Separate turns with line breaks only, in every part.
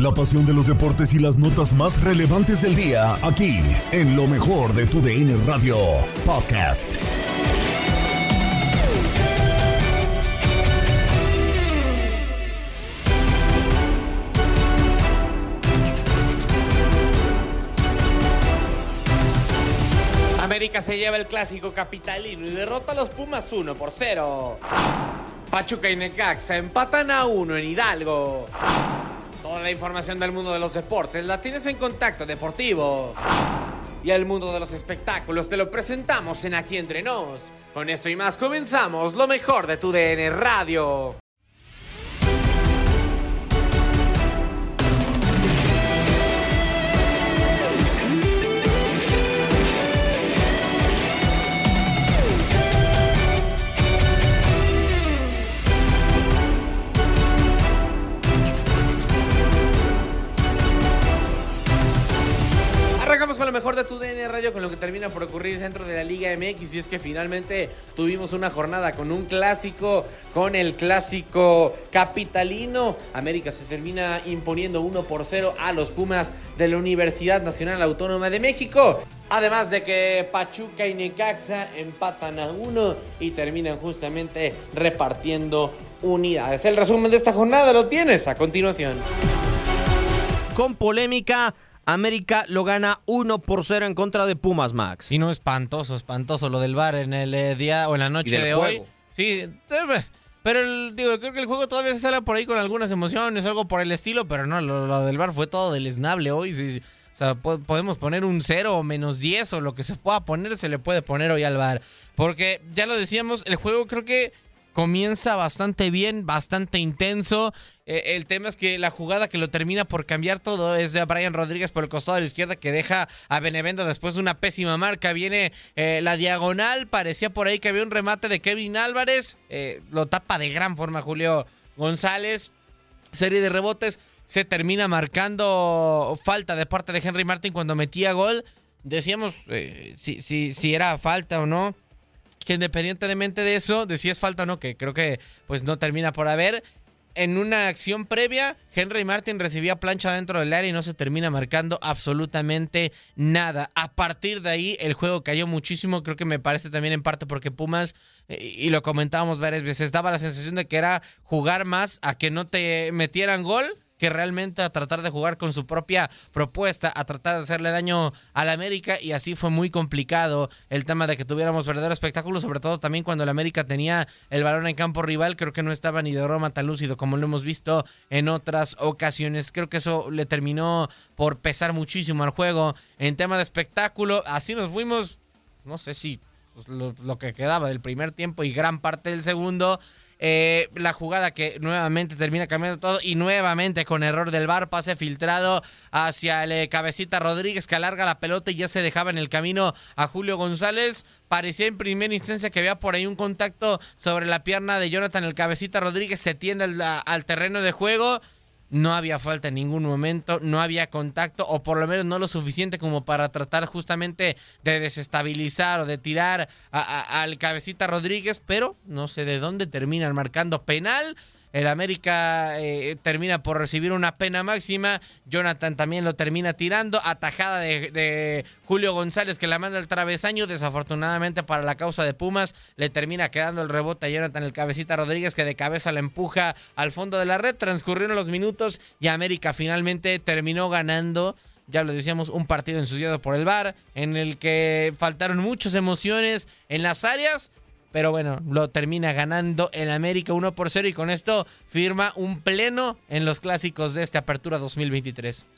La pasión de los deportes y las notas más relevantes del día, aquí, en lo mejor de tu DN Radio Podcast.
América se lleva el clásico capitalino y derrota a los Pumas 1 por 0. Pachuca y Necaxa empatan a 1 en Hidalgo. Toda la información del mundo de los deportes la tienes en Contacto Deportivo. Y el mundo de los espectáculos te lo presentamos en Aquí Entre Nos. Con esto y más comenzamos lo mejor de tu DN Radio. Con lo mejor de tu DN Radio con lo que termina por ocurrir dentro de la Liga MX y es que finalmente tuvimos una jornada con un clásico, con el clásico capitalino. América se termina imponiendo 1 por 0 a los Pumas de la Universidad Nacional Autónoma de México. Además de que Pachuca y Necaxa empatan a 1 y terminan justamente repartiendo unidades. El resumen de esta jornada lo tienes a continuación.
con polémica. América lo gana 1 por 0 en contra de Pumas, Max.
Sí, no, espantoso, espantoso lo del bar en el eh, día o en la noche
del
de
juego.
hoy. Sí, eh, pero el- digo, creo que el juego todavía se sale por ahí con algunas emociones, algo por el estilo, pero no, lo, lo del bar fue todo deleznable hoy. sí, sí. O sea, po- podemos poner un 0 o menos 10 o lo que se pueda poner, se le puede poner hoy al bar. Porque ya lo decíamos, el juego creo que comienza bastante bien, bastante intenso. Eh, el tema es que la jugada que lo termina por cambiar todo es de Brian Rodríguez por el costado de la izquierda que deja a Benevento después de una pésima marca. Viene eh, la diagonal, parecía por ahí que había un remate de Kevin Álvarez. eh, lo tapa de gran forma Julio González. Serie de rebotes. Se termina marcando falta de parte de Henry Martin cuando metía gol. Decíamos si, si, si era falta o no que independientemente de eso, de si es falta o no, que creo que pues no termina por haber. En una acción previa, Henry Martin recibía plancha dentro del área y no se termina marcando absolutamente nada. A partir de ahí, el juego cayó muchísimo. Creo que me parece también en parte porque Pumas, eh, y lo comentábamos varias veces, daba la sensación de que era jugar más a que no te metieran gol que realmente a tratar de jugar con su propia propuesta, a tratar de hacerle daño al América y así fue muy complicado el tema de que tuviéramos verdadero espectáculo, sobre todo también cuando el América tenía el balón en campo rival, creo que no estaba ni de broma tan lúcido como lo hemos visto en otras ocasiones, creo que eso le terminó por pesar muchísimo al juego en tema de espectáculo, así nos fuimos, no sé si pues, lo que quedaba del primer tiempo y gran parte del segundo Eh, la jugada que nuevamente termina cambiando todo y nuevamente con error del bar, pase filtrado hacia el eh, cabecita Rodríguez que alarga la pelota y ya se dejaba en el camino a Julio González. Parecía en primera instancia que había por ahí un contacto sobre la pierna de Jonathan el cabecita Rodríguez, se tiende al, al terreno de juego no había falta en ningún momento, no había contacto o por lo menos no lo suficiente como para tratar justamente de desestabilizar o de tirar al cabecita Rodríguez, pero no sé de dónde terminan marcando penal. El América eh, termina por recibir una pena máxima. Jonathan también lo termina tirando. Atajada de, Julio González que la manda al travesaño. Desafortunadamente para la causa de Pumas le termina quedando el rebote a Jonathan el cabecita Rodríguez que de cabeza la empuja al fondo de la red. Transcurrieron los minutos y América finalmente terminó ganando ya lo decíamos, un partido ensuciado por el VAR, en el que faltaron muchas emociones en las áreas, pero bueno, lo termina ganando el América 1 por 0 y con esto firma un pleno en los clásicos de esta apertura 2023.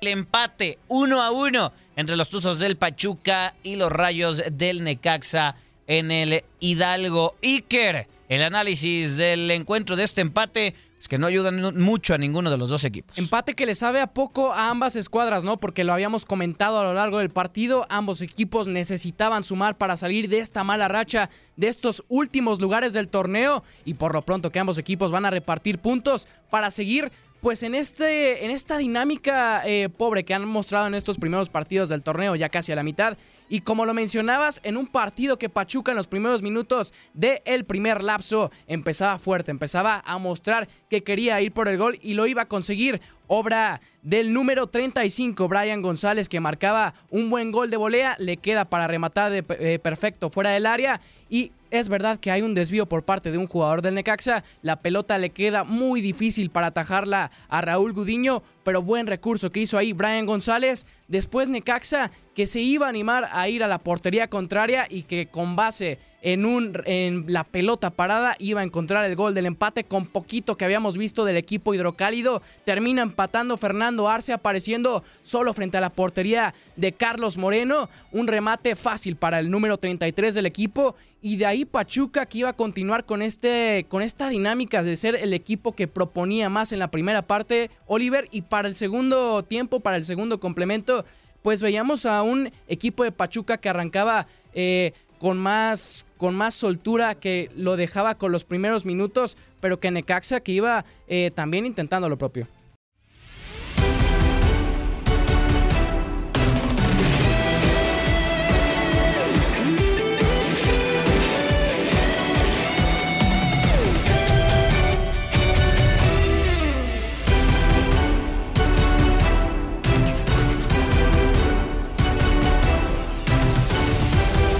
El empate 1 a 1 entre los Tuzos del Pachuca y los Rayos del Necaxa en el Hidalgo Iker. El análisis del encuentro de este empate que no ayudan mucho a ninguno de los dos equipos.
Empate que le sabe a poco a ambas escuadras, ¿no? Porque lo habíamos comentado a lo largo del partido, ambos equipos necesitaban sumar para salir de esta mala racha, de estos últimos lugares del torneo y por lo pronto que ambos equipos van a repartir puntos para seguir pues en, este, en esta dinámica eh, pobre que han mostrado en estos primeros partidos del torneo, ya casi a la mitad, y como lo mencionabas, en un partido que Pachuca en los primeros minutos del primer lapso empezaba fuerte, empezaba a mostrar que quería ir por el gol y lo iba a conseguir. Obra del número 35, Brian González, que marcaba un buen gol de volea, le queda para rematar de, eh, perfecto fuera del área y es verdad que hay un desvío por parte de un jugador del Necaxa. La pelota le queda muy difícil para atajarla a Raúl Gudiño, pero buen recurso que hizo ahí Brian González. Después Necaxa que se iba a animar a ir a la portería contraria y que con base en, un, en la pelota parada iba a encontrar el gol del empate con poquito que habíamos visto del equipo hidrocálido. Termina empatando Fernando Arce apareciendo solo frente a la portería de Carlos Moreno. Un remate fácil para el número 33 del equipo. Y de ahí Pachuca que iba a continuar con, este, con esta dinámica de ser el equipo que proponía más en la primera parte, Oliver. Y para el segundo tiempo, para el segundo complemento, pues veíamos a un equipo de Pachuca que arrancaba eh, con más, con más soltura que lo dejaba con los primeros minutos, pero que Necaxa que iba eh, también intentando lo propio.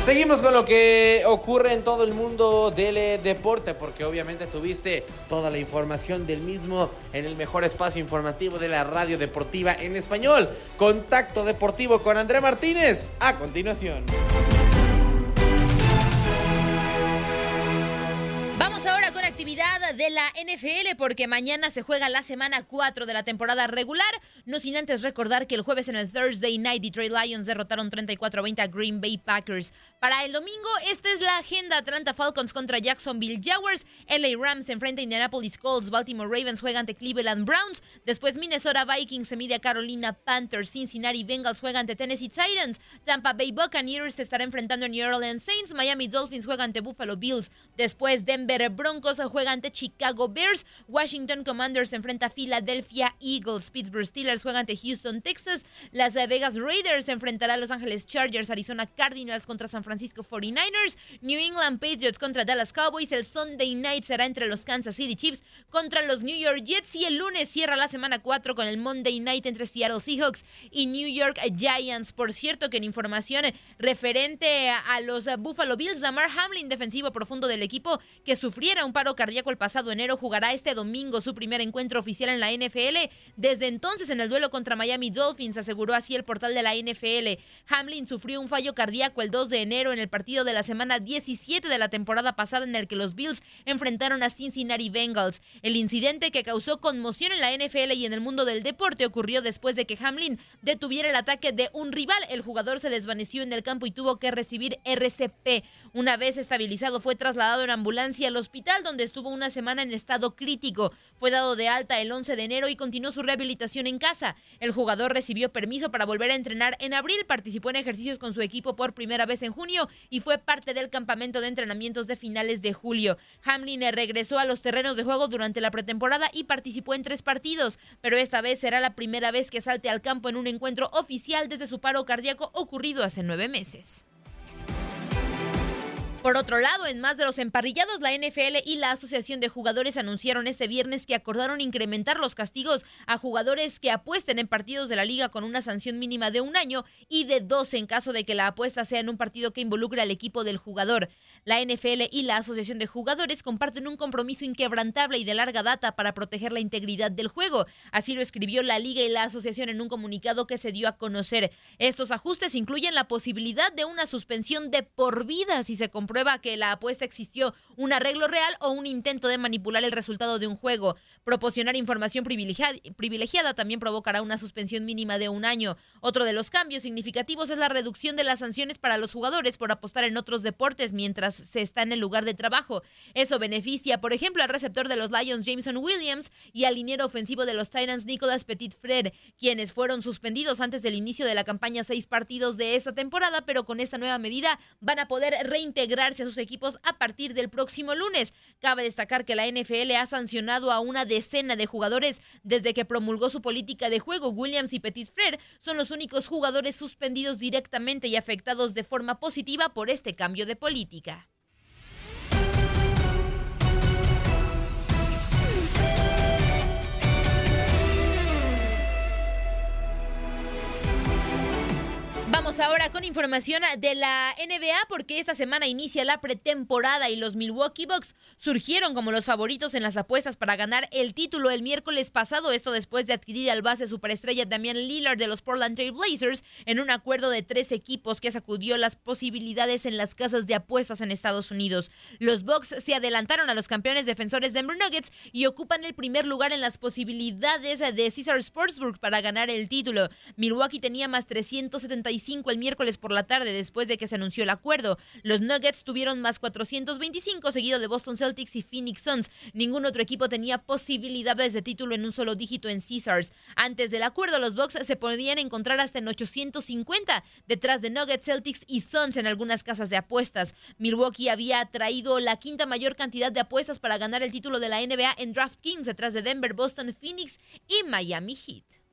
Seguimos con lo que ocurre en todo el mundo del eh, deporte, porque obviamente tuviste toda la información del mismo en el mejor espacio informativo de la radio deportiva en español. Contacto deportivo con André Martínez. A continuación.
actividad de la NFL porque mañana se juega la semana 4 de la temporada regular. No sin antes recordar que el jueves en el Thursday Night Detroit Lions derrotaron 34-20 a Green Bay Packers. Para el domingo, esta es la agenda. Atlanta Falcons contra Jacksonville Jaguars. LA Rams enfrenta a Indianapolis Colts. Baltimore Ravens juega ante Cleveland Browns. Después Minnesota Vikings se mide a Carolina Panthers. Cincinnati Bengals juega ante Tennessee Titans. Tampa Bay Buccaneers se estará enfrentando a New Orleans Saints. Miami Dolphins juega ante Buffalo Bills. Después Denver Broncos juega ante Chicago Bears. Washington Commanders enfrenta a Philadelphia Eagles. Pittsburgh Steelers juega ante Houston, Texas. Las Vegas Raiders enfrentará a Los Angeles Chargers, Arizona Cardinals contra San Francisco 49ers. New England Patriots contra Dallas Cowboys. El Sunday night será entre los Kansas City Chiefs contra los New York Jets. Y el lunes cierra la semana 4 con el Monday night entre Seattle Seahawks y New York Giants. Por cierto, que en información referente a los Buffalo Bills, Damar Hamlin, defensivo profundo del equipo, que sufriera un paro cardíaco el pasado enero, jugará este domingo su primer encuentro oficial en la NFL. Desde entonces, en el duelo contra Miami Dolphins, aseguró así el portal de la NFL. Hamlin sufrió un fallo cardíaco el 2 de enero en el partido de la semana 17 de la temporada pasada en el que los Bills enfrentaron a Cincinnati Bengals. El incidente que causó conmoción en la NFL y en el mundo del deporte ocurrió después de que Hamlin detuviera el ataque de un rival. El jugador se desvaneció en el campo y tuvo que recibir RCP. Una vez estabilizado fue trasladado en ambulancia al hospital donde estuvo una semana en estado crítico. Fue dado de alta el 11 de enero y continuó su rehabilitación en casa. El jugador recibió permiso para volver a entrenar en abril, participó en ejercicios con su equipo por primera vez en junio y fue parte del campamento de entrenamientos de finales de julio. Hamlin regresó a los terrenos de juego durante la pretemporada y participó en tres partidos, pero esta vez será la primera vez que salte al campo en un encuentro oficial desde su paro cardíaco ocurrido hace nueve meses. Por otro lado, en más de los emparrillados, la NFL y la Asociación de Jugadores anunciaron este viernes que acordaron incrementar los castigos a jugadores que apuesten en partidos de la liga con una sanción mínima de un año y de dos en caso de que la apuesta sea en un partido que involucre al equipo del jugador. La NFL y la Asociación de Jugadores comparten un compromiso inquebrantable y de larga data para proteger la integridad del juego. Así lo escribió la liga y la asociación en un comunicado que se dio a conocer. Estos ajustes incluyen la posibilidad de una suspensión de por vida si se comprueba que la apuesta existió un arreglo real o un intento de manipular el resultado de un juego. Proporcionar información privilegiada, también provocará una suspensión mínima de un año. Otro de los cambios significativos es la reducción de las sanciones para los jugadores por apostar en otros deportes mientras se está en el lugar de trabajo. Eso beneficia, por ejemplo, al receptor de los Lions Jameson Williams y al liniero ofensivo de los Titans Nicolas Petit Fred, quienes fueron suspendidos antes del inicio de la campaña seis partidos de esta temporada, pero con esta nueva medida van a poder reintegrarse a sus equipos a partir del próximo lunes. Cabe destacar que la NFL ha sancionado a una decena de jugadores desde que promulgó su política de juego. Williams y Petit Fred son los únicos jugadores suspendidos directamente y afectados de forma positiva por este cambio de política. Vamos ahora con información de la NBA porque esta semana inicia la pretemporada y los Milwaukee Bucks surgieron como los favoritos en las apuestas para ganar el título el miércoles pasado, esto después de adquirir al base superestrella Damian Lillard de los Portland Trail Blazers en un acuerdo de tres equipos que sacudió las posibilidades en las casas de apuestas en Estados Unidos. Los Bucks se adelantaron a los campeones defensores Denver Nuggets y ocupan el primer lugar en las posibilidades de Caesar Sportsburg para ganar el título. Milwaukee tenía más 375 el miércoles por la tarde después de que se anunció el acuerdo. Los Nuggets tuvieron más 425 seguido de Boston Celtics y Phoenix Suns. Ningún otro equipo tenía posibilidades de título en un solo dígito en Caesars. Antes del acuerdo, los Bucks se podían encontrar hasta en 850 detrás de Nuggets, Celtics y Suns en algunas casas de apuestas. Milwaukee había traído la quinta mayor cantidad de apuestas para ganar el título de la NBA en DraftKings detrás de Denver, Boston, Phoenix y Miami Heat.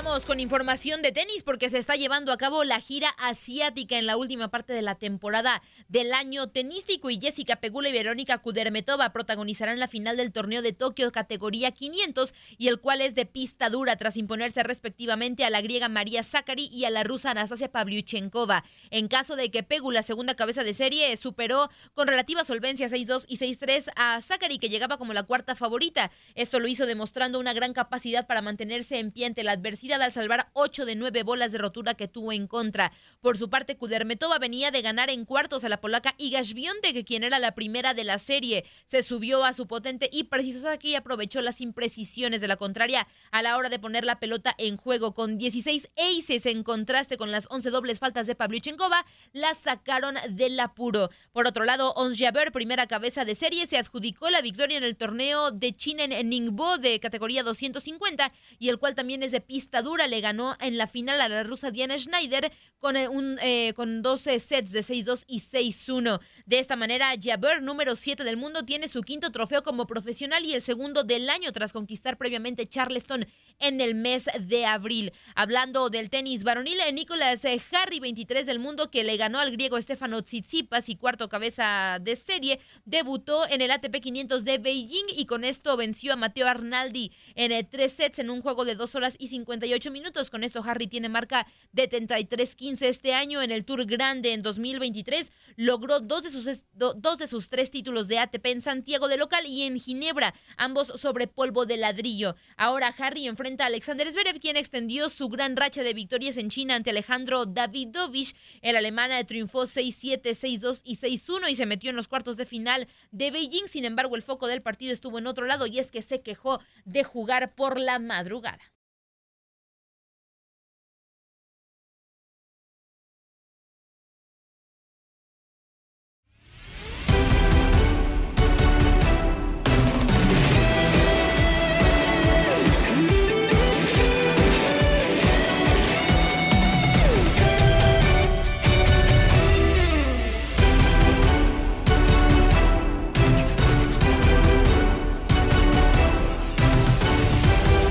Vamos con información de tenis porque se está llevando a cabo la gira asiática en la última parte de la temporada del año tenístico y Jessica Pegula y Verónica Kudermetova protagonizarán la final del torneo de Tokio categoría 500 y el cual es de pista dura tras imponerse respectivamente a la griega María Zakari y a la rusa Anastasia Pavlyuchenkova. En caso de que Pegula, segunda cabeza de serie, superó con relativa solvencia 6-2 y 6-3 a Zakari que llegaba como la cuarta favorita. Esto lo hizo demostrando una gran capacidad para mantenerse en pie ante la adversidad al salvar 8 de 9 bolas de rotura que tuvo en contra. Por su parte, Kudermetova venía de ganar en cuartos a la polaca Iga que quien era la primera de la serie. Se subió a su potente y preciso saque y aprovechó las imprecisiones de la contraria a la hora de poner la pelota en juego. Con 16 aces en contraste con las 11 dobles faltas de Pavlyuchenkova, la sacaron del apuro. Por otro lado, Ons Jabeur, primera cabeza de serie, se adjudicó la victoria en el torneo de China en Ningbo de categoría 250 y el cual también es de pista dura le ganó en la final a la rusa Diana Schneider con, eh, un, eh, con 12 sets de 6-2 y 6-1. De esta manera, Jabeur, número 7 del mundo, tiene su quinto trofeo como profesional y el segundo del año tras conquistar previamente Charleston en el mes de abril. Hablando del tenis varonil, Nicolás eh, Harry, 23 del mundo, que le ganó al griego Stefano Tsitsipas y cuarto cabeza de serie, debutó en el ATP 500 de Beijing y con esto venció a Mateo Arnaldi en tres sets en un juego de 2 horas y 58 minutos. Con esto, Harry tiene marca de 33-15 15 este año en el Tour Grande en 2023. Logró dos de sus, dos de sus tres títulos de ATP en Santiago de local y en Ginebra, ambos sobre polvo de ladrillo. Ahora Harry enfrenta a Alexander Zverev, quien extendió su gran racha de victorias en China ante Alejandro Davidovich. El alemán triunfó 6-7, 6-2 y 6-1 y se metió en los cuartos de final de Beijing. Sin embargo, el foco del partido estuvo en otro lado y es que se quejó de jugar por la madrugada.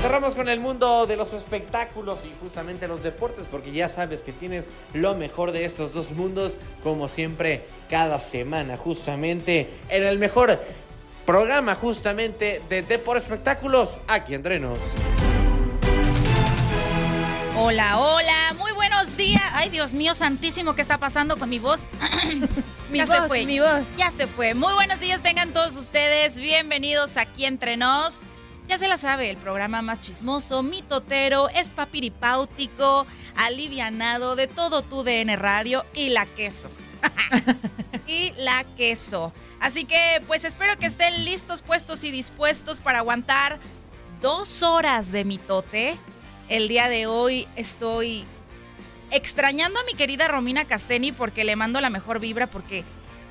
Cerramos con el mundo de los espectáculos y justamente los deportes, porque ya sabes que tienes lo mejor de estos dos mundos, como siempre, cada semana, justamente en el mejor programa, justamente de Depor Espectáculos, aquí entre nos.
Hola, hola, muy buenos días. Ay, Dios mío, santísimo, ¿qué está pasando con mi voz?
Mi
ya
voz,
se fue.
mi voz.
Ya se fue. Muy buenos días tengan todos ustedes. Bienvenidos aquí entre nos. Ya se la sabe, el programa más chismoso, mitotero, es papiripáutico, alivianado de todo tu DN Radio y la queso. y la queso. Así que, pues espero que estén listos, puestos y dispuestos para aguantar dos horas de mitote. El día de hoy estoy extrañando a mi querida Romina Casteni porque le mando la mejor vibra porque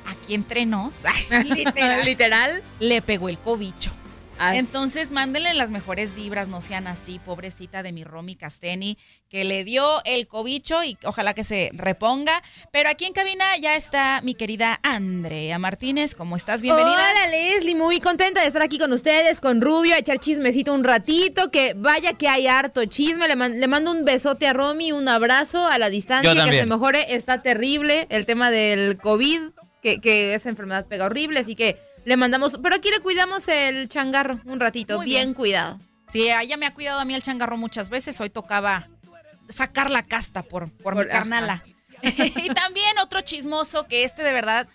aquí entre nos, literal,
Literal.
le pegó el cobicho. Entonces, mándenle las mejores vibras, no sean así, pobrecita de mi Romy Casteni, que le dio el cobicho y ojalá que se reponga. Pero aquí en cabina ya está mi querida Andrea Martínez. ¿Cómo estás? Bienvenida.
Hola Leslie, muy contenta de estar aquí con ustedes, con Rubio, a echar chismecito un ratito, que vaya que hay harto chisme, le, man- le mando un besote a Romy, un abrazo a la distancia,
Yo
que se mejore, está terrible el tema del COVID, que, que esa enfermedad pega horrible, así que le mandamos, pero aquí le cuidamos el changarro un ratito, bien,
bien.
cuidado.
Sí, ella me ha cuidado a mí el changarro muchas veces. Hoy tocaba sacar la casta por, por, mi
Por- ajá.
carnala. y también otro chismoso que este de verdad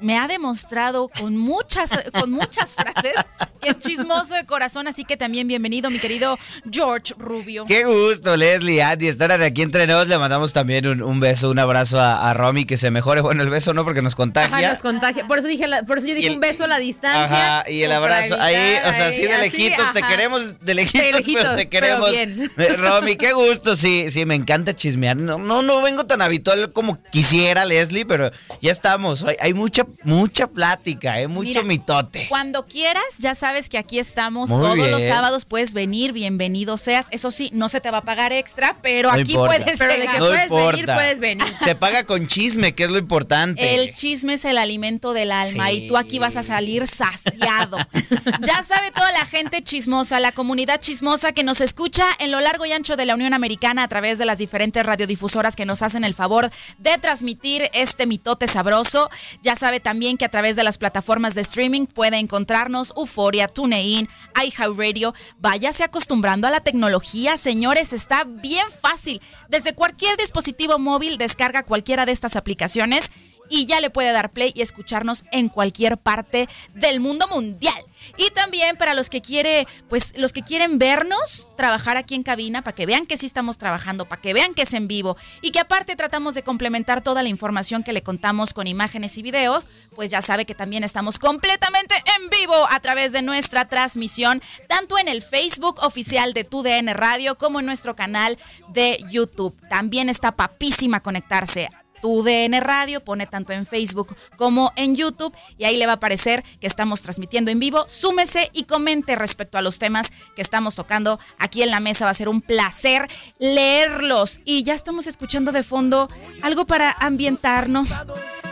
me ha demostrado con muchas, con muchas frases que es chismoso de corazón. Así que también bienvenido, mi querido George Rubio.
Qué gusto, Leslie, Andy, estar aquí entre nos. Le mandamos también un, un beso, un abrazo a, a Romy, que se mejore. Bueno, el beso no, porque nos
Ajá,
contagia.
nos contagia. Por eso dije, la- por eso yo dije
el-
un beso a la distancia.
Ajá, y el abrazo. Ahí, o sea, sí de lejitos,
así,
te
ajá.
queremos de lejitos,
De lejitos,
pero te
pero
queremos.
bien.
Eh, Romy, qué gusto, sí, sí, me encanta chismear. No, no, no vengo tan habitual como quisiera, Leslie, pero ya estamos. Hay, hay mucha, mucha plática, ¿eh? mucho
Mira,
mitote.
Cuando quieras, ya sabes que aquí estamos
Muy
todos los sábados. Puedes venir, bienvenido seas. Eso sí, no se te va a pagar extra, pero
No
aquí
importa.
puedes
Pero de que
No
puedes venir, puedes venir.
Se paga con chisme, que es lo importante.
El chisme es el alimento del alma
Sí.
y tú aquí vas a salir saciado. ya sabe toda la gente chismosa, la comunidad chismosa que nos escucha en lo largo y ancho de la Unión Americana a través de las diferentes radiodifusoras que nos hacen el favor de transmitir este mitote sabroso. Ya también que a través de las plataformas de streaming puede encontrarnos Euforia, TuneIn, iHeartRadio. Váyase acostumbrando a la tecnología, señores, está bien fácil. Desde cualquier dispositivo móvil descarga cualquiera de estas aplicaciones y ya le puede dar play y escucharnos en cualquier parte del mundo mundial. Y también para los que quiere, pues los que quieren vernos trabajar aquí en cabina para que vean que sí estamos trabajando, para que vean que es en vivo y que aparte tratamos de complementar toda la información que le contamos con imágenes y videos, pues ya sabe que también estamos completamente en vivo a través de nuestra transmisión tanto en el Facebook oficial de TUDN Radio como en nuestro canal de YouTube. También está papísima conectarse tu DN Radio, pone tanto en Facebook como en YouTube y ahí le va a aparecer que estamos transmitiendo en vivo. Súmese y comente respecto a los temas que estamos tocando aquí en la mesa. Va a ser un placer leerlos. Y ya estamos escuchando de fondo algo para ambientarnos,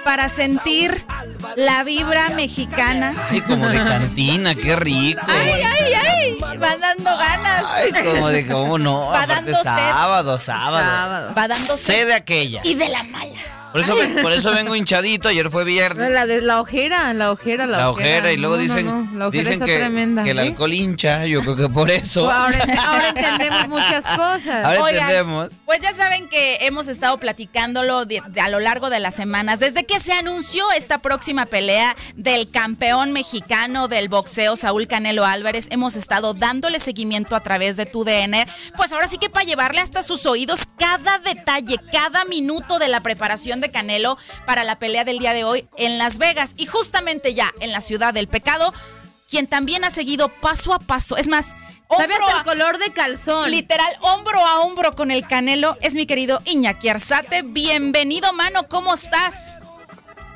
para sentir la vibra mexicana.
Ay, como de cantina, qué rico.
¡Ay, ay, ay! Va dando ganas.
Ay, como de cómo no.
Va
Aparte,
dando sed.
sábado, sábado.
Sábado.
Va dando
Sed de aquella.
y de la mala. yeah.
Por eso, por eso vengo hinchadito. Ayer fue viernes.
La, de, la ojera, la ojera, la,
La ojera, y luego
No,
dicen,
no, La ojera
dicen
está
que,
tremenda.
que el alcohol hincha. Yo creo que por eso.
Ahora, ahora entendemos muchas cosas.
Ahora
Oigan,
entendemos.
Pues ya saben que hemos estado platicándolo de- de- a lo largo de las semanas. Desde que se anunció esta próxima pelea del campeón mexicano del boxeo, Saúl Canelo Álvarez, hemos estado dándole seguimiento a través de tu DN. Pues ahora sí que para llevarle hasta sus oídos cada detalle, cada minuto de la preparación de Canelo para la pelea del día de hoy en Las Vegas. Y justamente ya en la ciudad del pecado, quien también ha seguido paso a paso. Es más,
¿Sabe
hombro
hasta
a-
el color de calzón?
Literal, hombro a hombro con el Canelo es mi querido Iñaki Arzate. Bienvenido, mano, ¿cómo estás?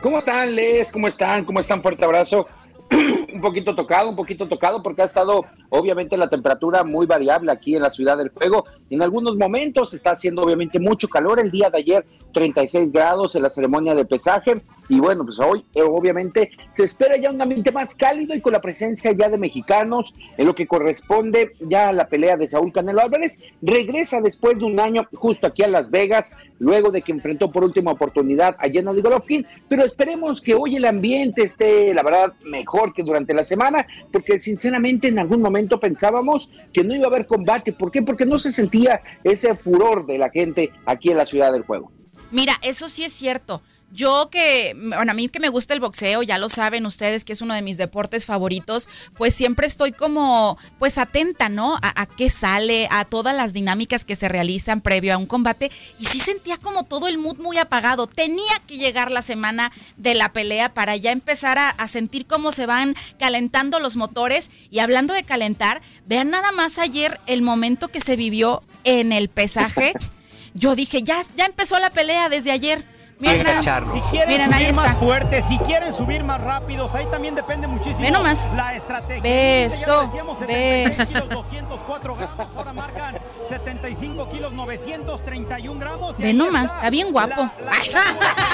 ¿Cómo están, Les? ¿Cómo están? ¿Cómo están? Fuerte abrazo. un poquito tocado, un poquito tocado, porque ha estado obviamente la temperatura muy variable aquí en la ciudad del juego. En algunos momentos está haciendo obviamente mucho calor. El día de ayer 36 grados en la ceremonia de pesaje. Y bueno, pues hoy eh, obviamente se espera ya un ambiente más cálido y con la presencia ya de mexicanos en lo que corresponde ya a la pelea de Saúl Canelo Álvarez. Regresa después de un año justo aquí a Las Vegas, luego de que enfrentó por última oportunidad a Gennady Golovkin. Pero esperemos que hoy el ambiente esté, la verdad, mejor que durante la semana, porque sinceramente en algún momento pensábamos que no iba a haber combate. ¿Por qué? Porque no se sentía ese furor de la gente aquí en la ciudad del juego.
Mira, eso sí es cierto. Yo que, bueno, a mí que me gusta el boxeo, ya lo saben ustedes que es uno de mis deportes favoritos, pues siempre estoy como, pues atenta, ¿no? A, a qué sale, a todas las dinámicas que se realizan previo a un combate. Y sí sentía como todo el mood muy apagado. Tenía que llegar la semana de la pelea para ya empezar a, a sentir cómo se van calentando los motores. Y hablando de calentar, vean nada más ayer el momento que se vivió en el pesaje. Yo dije, ya, ya empezó la pelea desde ayer. Miren,
Si quieren
miren, ahí
subir
está.
más fuertes, si quieren subir más rápidos, ahí también depende muchísimo
Ve nomás.
la estrategia.
Beso,
decíamos, 76
ve.
kilos 204 gramos, ahora marcan 75 kilos 931 gramos. y
Ve nomás,
está.
está bien guapo.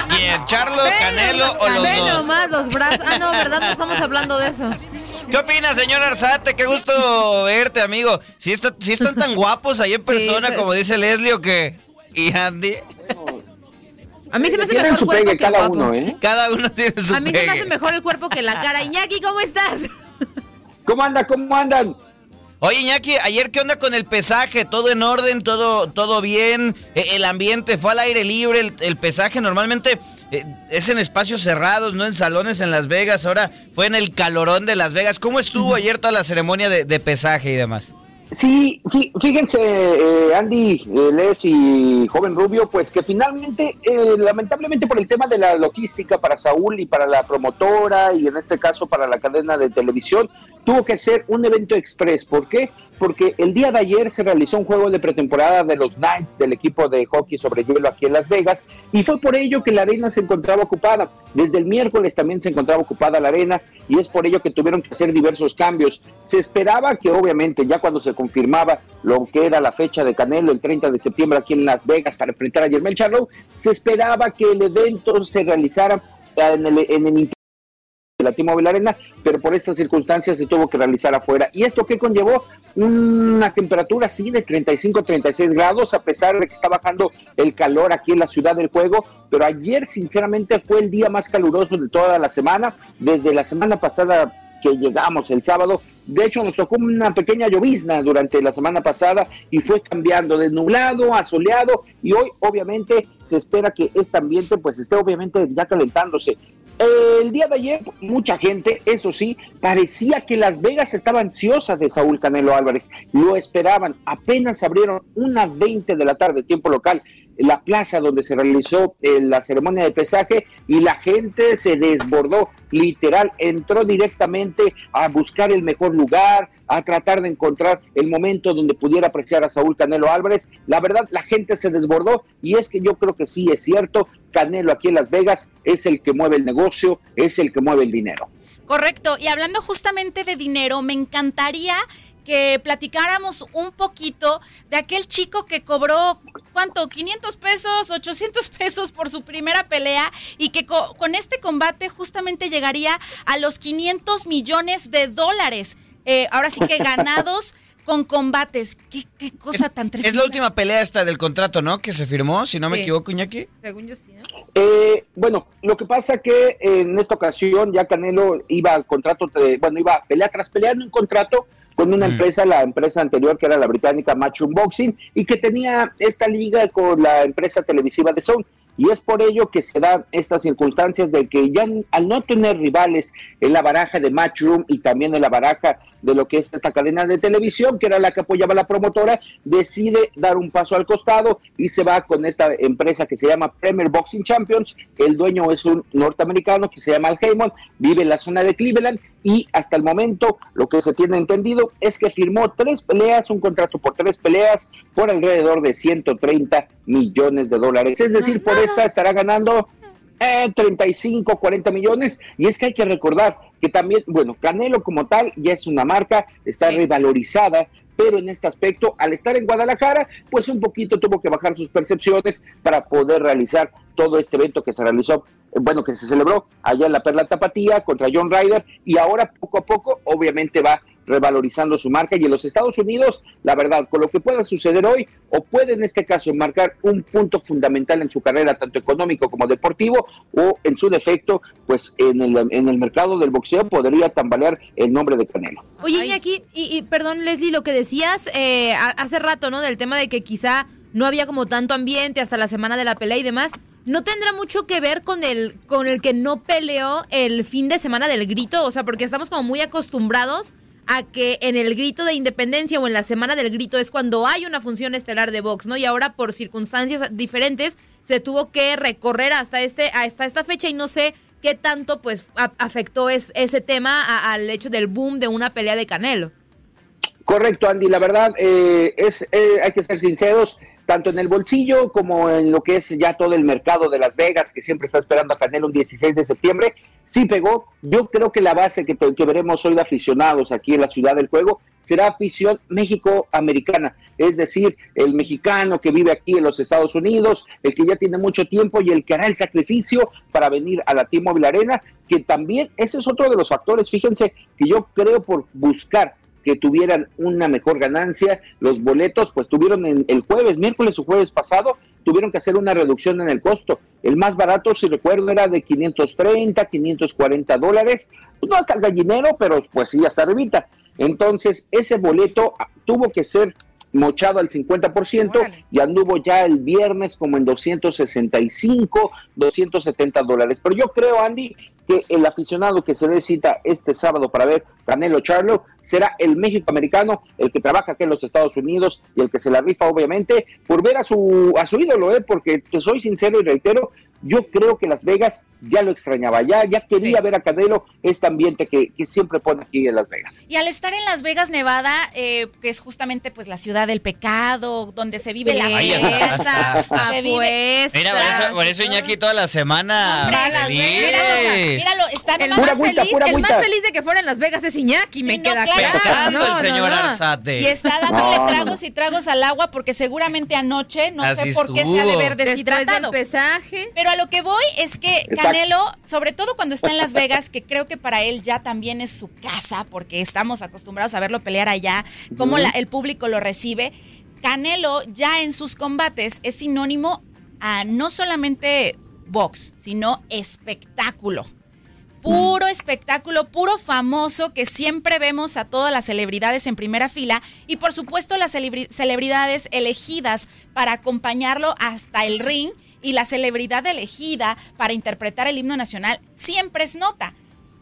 ¿Quién? ¿Charlo, Canelo o los
Ve
dos?
nomás los brazos. Ah, no, ¿verdad? No estamos hablando de eso.
¿Qué opinas, señor Arzate? Qué gusto verte, amigo. Si, está- si están tan guapos ahí en persona,
sí.
como dice Leslie, o qué? ¿Y Andy?
A mí se me hace mejor
su
cuerpo que el
cada
guapo.
uno, ¿eh?
Cada uno tiene su
A mí se me hace mejor el cuerpo que la cara. Iñaki, ¿cómo estás?
¿Cómo anda? ¿Cómo andan?
Oye, Iñaki, ayer qué onda con el pesaje, todo en orden, todo, todo bien, Eh, el ambiente fue al aire libre, el, el pesaje normalmente eh, es en espacios cerrados, no en salones en Las Vegas, ahora fue en el calorón de Las Vegas. ¿Cómo estuvo ayer toda la ceremonia de, de pesaje y demás?
Sí, fí- fíjense, eh, Andy, eh, Les y Joven Rubio, pues que finalmente, eh, lamentablemente por el tema de la logística para Saúl y para la promotora y en este caso para la cadena de televisión, tuvo que ser un evento express. ¿Por qué? Porque el día de ayer se realizó un juego de pretemporada de los Knights del equipo de hockey sobre hielo aquí en Las Vegas y fue por ello que la arena se encontraba ocupada. Desde el miércoles también se encontraba ocupada la arena y es por ello que tuvieron que hacer diversos cambios. Se esperaba que obviamente ya cuando se confirmaba lo que era la fecha de Canelo el 30 de septiembre aquí en Las Vegas para enfrentar a Jermel Charlo, se esperaba que el evento se realizara en el, en el de la T-Mobile Arena, pero por estas circunstancias se tuvo que realizar afuera. ¿Y esto qué conllevó? Una temperatura así de 35-36 grados, a pesar de que está bajando el calor aquí en la ciudad del juego, pero ayer sinceramente fue el día más caluroso de toda la semana, desde la semana pasada que llegamos el sábado. De hecho, nos tocó una pequeña llovizna durante la semana pasada y fue cambiando de nublado a soleado y hoy obviamente se espera que este ambiente pues esté obviamente ya calentándose. El día de ayer, mucha gente, eso sí, parecía que Las Vegas estaba ansiosa de Saúl Canelo Álvarez. Lo esperaban. Apenas abrieron unas 20 de la tarde, tiempo local, la plaza donde se realizó eh, la ceremonia de pesaje y la gente se desbordó, literal, entró directamente a buscar el mejor lugar, a tratar de encontrar el momento donde pudiera apreciar a Saúl Canelo Álvarez. La verdad, la gente se desbordó y es que yo creo que sí es cierto, Canelo aquí en Las Vegas es el que mueve el negocio, es el que mueve el dinero.
Correcto. Y hablando justamente de dinero, me encantaría que platicáramos un poquito de aquel chico que cobró, ¿cuánto? 500 pesos, 800 pesos por su primera pelea y que co- con este combate justamente llegaría a los 500 millones de dólares. Eh, ahora sí que ganados con combates. Qué, qué cosa tan tremenda.
Es la última pelea esta del contrato, ¿no? Que se firmó, si no me equivoco, Iñaki.
Según yo sí, ¿no?
Eh, bueno, lo que pasa que en esta ocasión ya Canelo iba al contrato, bueno, iba a pelea tras pelea en un contrato con una empresa, la empresa anterior que era la británica Matchroom Boxing, y que tenía esta liga con la empresa televisiva de Zone. Y es por ello que se dan estas circunstancias de que ya al no tener rivales en la baraja de Matchroom y también en la baraja de lo que es esta cadena de televisión, que era la que apoyaba la promotora, decide dar un paso al costado y se va con esta empresa que se llama Premier Boxing Champions. El dueño es un norteamericano que se llama Al Heyman, vive en la zona de Cleveland y hasta el momento lo que se tiene entendido es que firmó tres peleas, un contrato por tres peleas por alrededor de 130 millones de dólares. Es decir, por esta estará ganando eh, 35, 40 millones. Y es que hay que recordar que también, bueno, Canelo como tal ya es una marca, está revalorizada, pero en este aspecto, al estar en Guadalajara, pues un poquito tuvo que bajar sus percepciones para poder realizar todo este evento que se realizó, eh, bueno, que se celebró allá en la Perla Tapatía contra John Ryder y ahora poco a poco obviamente va revalorizando su marca y en los Estados Unidos, la verdad, con lo que pueda suceder hoy o puede en este caso marcar un punto fundamental en su carrera, tanto económico como deportivo, o en su defecto, pues en el, en el mercado del boxeo podría tambalear el nombre de Canelo.
Oye, y, y perdón, Leslie, lo que decías eh, a- hace rato, ¿no? Del tema de que quizá no había como tanto ambiente hasta la semana de la pelea y demás. ¿No tendrá mucho que ver con el, con el que no peleó el fin de semana del grito? O sea, porque estamos como muy acostumbrados a que en el grito de independencia o en la semana del grito es cuando hay una función estelar de box, ¿no? Y ahora por circunstancias diferentes se tuvo que recorrer hasta este hasta esta fecha y no sé qué tanto pues afectó es- ese tema a- al hecho del boom de una pelea de Canelo.
Correcto, Andy. La verdad eh, es, eh, hay que ser sinceros, tanto en el bolsillo como en lo que es ya todo el mercado de Las Vegas, que siempre está esperando a Canelo un 16 de septiembre. Sí pegó. Yo creo que la base que, veremos hoy de aficionados aquí en la ciudad del juego será afición México-americana, es decir, el mexicano que vive aquí en los Estados Unidos, el que ya tiene mucho tiempo y el que hará el sacrificio para venir a la T-Mobile Arena, que también ese es otro de los factores. Fíjense que yo creo por buscar que tuvieran una mejor ganancia. Los boletos, pues tuvieron en el jueves, miércoles o jueves pasado, tuvieron que hacer una reducción en el costo. El más barato, si recuerdo, era de 530, 540 dólares. Pues, no hasta el gallinero, pero pues sí, hasta arribita. Entonces, ese boleto ah, tuvo que ser mochado al 50% y anduvo ya el viernes como en 265, 270 dólares. Pero yo creo, Andy, que el aficionado que se dé cita este sábado para ver Canelo Charlo será el México americano, el que trabaja aquí en los Estados Unidos y el que se la rifa, obviamente, por ver a su, a su ídolo, ¿eh? porque te soy sincero y reitero, yo creo que Las Vegas ya lo extrañaba, ya, ya quería ver a Canelo, este ambiente que, que siempre pone aquí en Las Vegas.
Y al estar en Las Vegas, Nevada, eh, que es justamente pues la ciudad del pecado, donde se vive la
Ahí está,
fiesta, se vive-
Mira, por eso, por eso Iñaki toda la semana. feliz.
Míralo, está
El más,
agüita,
feliz, el más feliz de que fuera en Las Vegas es Iñaki, me
no,
queda
claro.
claro.
El señor Arzate.
Y está dándole
No, no,
tragos y tragos al agua porque seguramente anoche, no
Así
sé por qué se ha de
estuvo.
ver
Después
deshidratado.
del pesaje.
Pero a lo que voy es que
Exacto.
Canelo, sobre todo cuando está en Las Vegas, que creo que para él ya también es su casa, porque estamos acostumbrados a verlo pelear allá, cómo la- el público lo recibe. Canelo ya en sus combates es sinónimo a no solamente box, sino espectáculo. Puro espectáculo, puro famoso que siempre vemos a todas las celebridades en primera fila y por supuesto las celebri- celebridades elegidas para acompañarlo hasta el ring y la celebridad elegida para interpretar el himno nacional siempre es nota.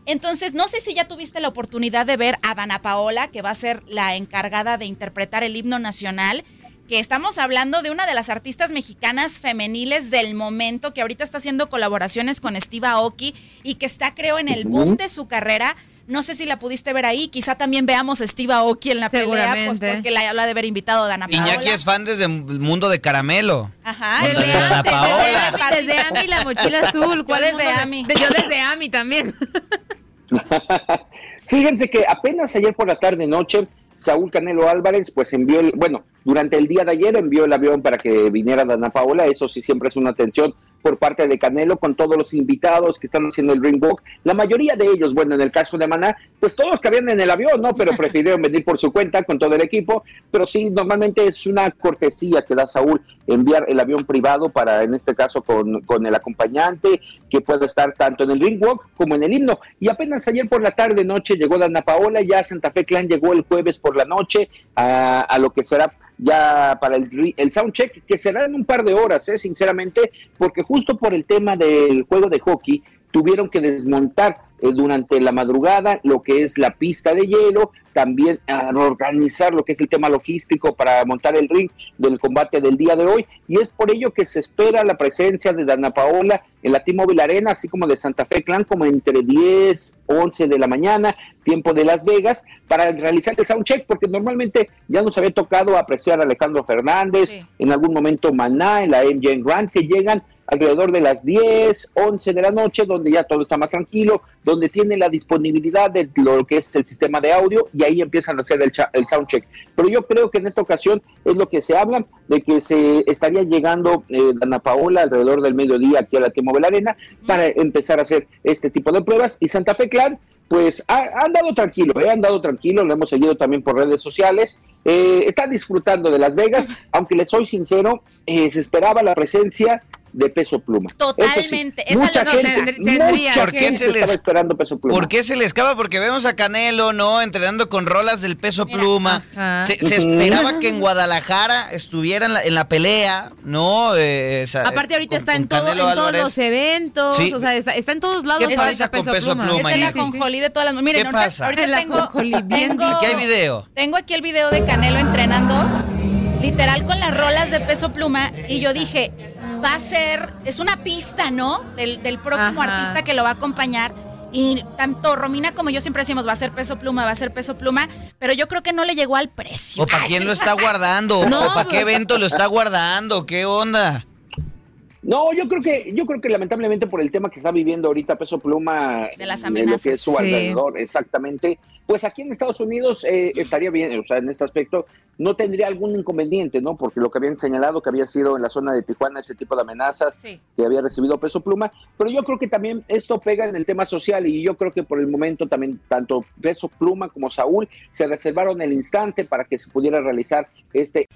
Entonces, no sé si ya tuviste la oportunidad de ver a Dana Paola, que va a ser la encargada de interpretar el himno nacional, que estamos hablando de una de las artistas mexicanas femeniles del momento, que ahorita está haciendo colaboraciones con Steve Aoki y que está, creo, en el boom de su carrera. No sé si la pudiste ver ahí, quizá también veamos a Steve Aoki en la pelea, pues porque la, la ha de haber invitado a Dana Paola.
Iñaki es fan desde el mundo de caramelo.
Ajá.
Desde Desde Dana Paola.
Desde Ami, desde Ami, la mochila azul. ¿Cuál
Yo desde
de-
Ami.
de- yo desde Ami también.
Fíjense que apenas ayer por la tarde noche, Saúl Canelo Álvarez, pues envió, el, bueno, durante el día de ayer envió el avión para que viniera Dana Paola, eso sí siempre es una atención por parte de Canelo con todos los invitados que están haciendo el ring walk. La mayoría de ellos, bueno, en el caso de Maná, pues todos cabían en el avión, ¿no? Pero prefirieron venir por su cuenta con todo el equipo. Pero sí, normalmente es una cortesía que da Saúl enviar el avión privado para, en este caso, con, con el acompañante, que pueda estar tanto en el ring walk como en el himno. Y apenas ayer por la tarde, noche, llegó Dana Paola, ya Santa Fe Clan llegó el jueves por la noche a, a lo que será ya para el, el soundcheck, que será en un par de horas, ¿eh? sinceramente, porque justo por el tema del juego de hockey tuvieron que desmontar durante la madrugada lo que es la pista de hielo, también a organizar lo que es el tema logístico para montar el ring del combate del día de hoy. Y es por ello que se espera la presencia de Dana Paola en la T-Mobile Arena, así como de Santa Fe Clan, como entre 10, 11 de la mañana, tiempo de Las Vegas, para realizar el soundcheck, porque normalmente ya nos había tocado apreciar a Alejandro Fernández, en algún momento Maná, en la MJ Grant, que llegan alrededor de las 10, 11 de la noche, donde ya todo está más tranquilo, donde tiene la disponibilidad de lo que es el sistema de audio y ahí empiezan a hacer el, el soundcheck. Pero yo creo que en esta ocasión es lo que se habla, de que se estaría llegando eh, Dana Paola alrededor del mediodía aquí a la T-Mobile Arena para empezar a hacer este tipo de pruebas y Santa Fe Clan pues ha, andado tranquilo, eh, ha andado tranquilo, lo hemos seguido también por redes sociales, eh, está disfrutando de Las Vegas, aunque les soy sincero, eh, se esperaba la presencia de peso pluma.
Totalmente.
Eso sí,
Esa
mucha
lo-
gente,
tendría
mucha
¿Por qué
gente
se les-
estaba esperando peso pluma.
¿Por qué se le escapa? Porque vemos a Canelo, ¿no? Entrenando con rolas del peso pluma.
Ajá.
Se, esperaba que en Guadalajara estuviera en la, en la pelea, ¿no? Eh, esa-
Aparte ahorita
con-
está en, todo, en todos
Álvarez.
los eventos,
Sí.
o sea, está, está en todos lados.
¿Qué pasa con Peso Pluma?
Es el
Sí, sí,
ajonjolí de todas las... Miren,
¿Qué
ahorita,
pasa?
ahorita tengo,
bien
tengo-
¿Qué hay video?
Tengo aquí el video de Canelo entrenando, literal con las rolas de peso pluma, y yo dije, va a ser, es una pista, ¿no? Del, del próximo
Ajá.
artista que lo va a acompañar. Y tanto Romina como yo siempre decimos, va a ser peso pluma, va a ser peso pluma, pero yo creo que no le llegó al precio.
¿O para quién lo está guardando?
No,
¿O para qué
pues-
evento lo está guardando? ¿Qué onda?
No, yo creo que, yo creo que lamentablemente por el tema que está viviendo ahorita Peso Pluma
De las
en lo que
amenazas.
es su
Sí.
alrededor, exactamente. Pues aquí en Estados Unidos eh, estaría bien, o sea, en este aspecto no tendría algún inconveniente, ¿no? Porque lo que habían señalado que había sido en la zona de Tijuana ese tipo de amenazas
Sí.
que había recibido Peso Pluma, pero yo creo que también esto pega en el tema social y yo creo que por el momento también tanto Peso Pluma como Saúl se reservaron el instante para que se pudiera realizar este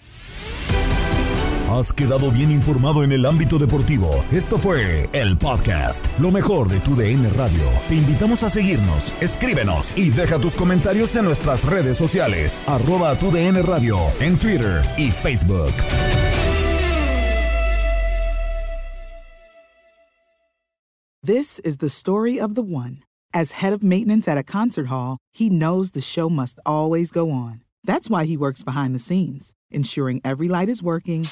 Has quedado bien informado en el ámbito deportivo. Esto fue el podcast, lo mejor de tu DN Radio. Te invitamos a seguirnos, escríbenos y deja tus comentarios en nuestras redes sociales, arroba tu DN Radio, en Twitter y Facebook.
This is the story of the one. As head of maintenance at a concert hall, he knows the show must always go on. That's why he works behind the scenes, ensuring every light is working,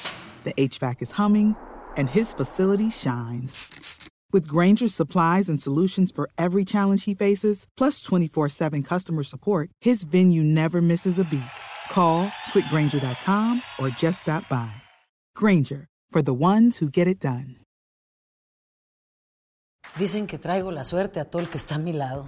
the HVAC is humming, and his facility shines. With Granger's supplies and solutions for every challenge he faces, plus 24 7 customer support, his venue never misses a beat. Call quickgranger.com or just stop by. Granger, for the ones who get it done.
Dicen que traigo la suerte a todo el que está a mi lado.